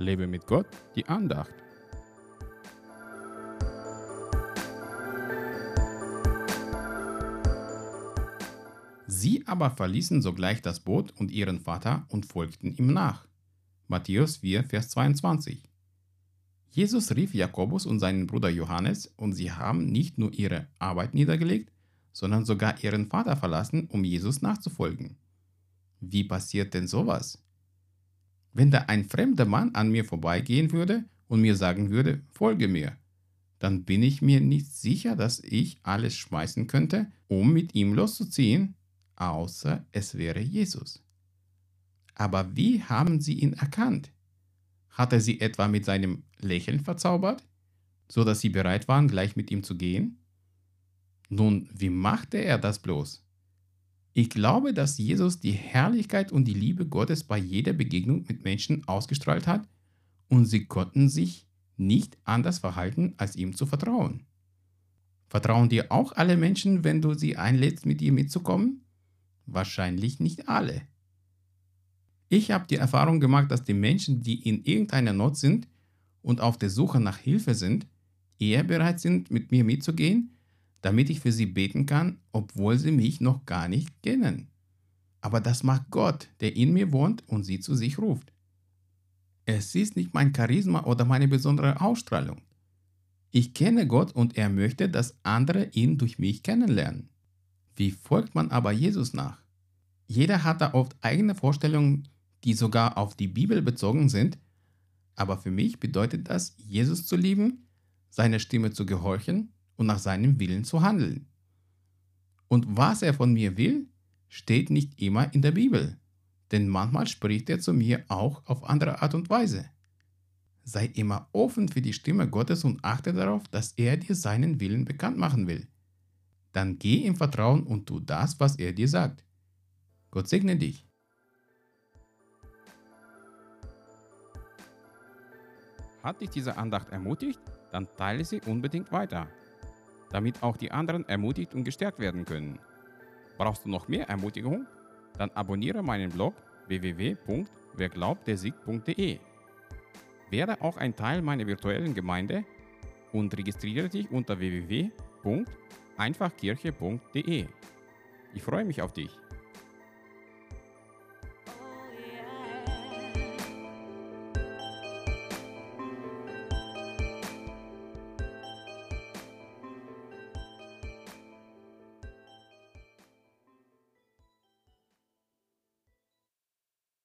Lebe mit Gott, die Andacht. Sie aber verließen sogleich das Boot und ihren Vater und folgten ihm nach. Matthäus 4, Vers 22. Jesus rief Jakobus und seinen Bruder Johannes und sie haben nicht nur ihre Arbeit niedergelegt, sondern sogar ihren Vater verlassen, um Jesus nachzufolgen. Wie passiert denn sowas? Wenn da ein fremder Mann an mir vorbeigehen würde und mir sagen würde, folge mir, dann bin ich mir nicht sicher, dass ich alles schmeißen könnte, um mit ihm loszuziehen, außer es wäre Jesus. Aber wie haben sie ihn erkannt? Hat er sie etwa mit seinem Lächeln verzaubert, so dass sie bereit waren, gleich mit ihm zu gehen? Nun, wie machte er das bloß? Ich glaube, dass Jesus die Herrlichkeit und die Liebe Gottes bei jeder Begegnung mit Menschen ausgestrahlt hat und sie konnten sich nicht anders verhalten, als ihm zu vertrauen. Vertrauen dir auch alle Menschen, wenn du sie einlädst, mit dir mitzukommen? Wahrscheinlich nicht alle. Ich habe die Erfahrung gemacht, dass die Menschen, die in irgendeiner Not sind und auf der Suche nach Hilfe sind, eher bereit sind, mit mir mitzugehen, damit ich für sie beten kann, obwohl sie mich noch gar nicht kennen. Aber das macht Gott, der in mir wohnt und sie zu sich ruft. Es ist nicht mein Charisma oder meine besondere Ausstrahlung. Ich kenne Gott und er möchte, dass andere ihn durch mich kennenlernen. Wie folgt man aber Jesus nach? Jeder hat da oft eigene Vorstellungen, die sogar auf die Bibel bezogen sind, aber für mich bedeutet das, Jesus zu lieben, seiner Stimme zu gehorchen und nach seinem Willen zu handeln. Und was er von mir will, steht nicht immer in der Bibel, denn manchmal spricht er zu mir auch auf andere Art und Weise. Sei immer offen für die Stimme Gottes und achte darauf, dass er dir seinen Willen bekannt machen will. Dann geh im Vertrauen und tu das, was er dir sagt. Gott segne dich. Hat dich diese Andacht ermutigt? Dann teile sie unbedingt weiter damit auch die anderen ermutigt und gestärkt werden können. Brauchst du noch mehr Ermutigung? Dann abonniere meinen Blog www.werglaubtdersieg.de. Werde auch ein Teil meiner virtuellen Gemeinde und registriere dich unter www.einfachkirche.de. Ich freue mich auf dich.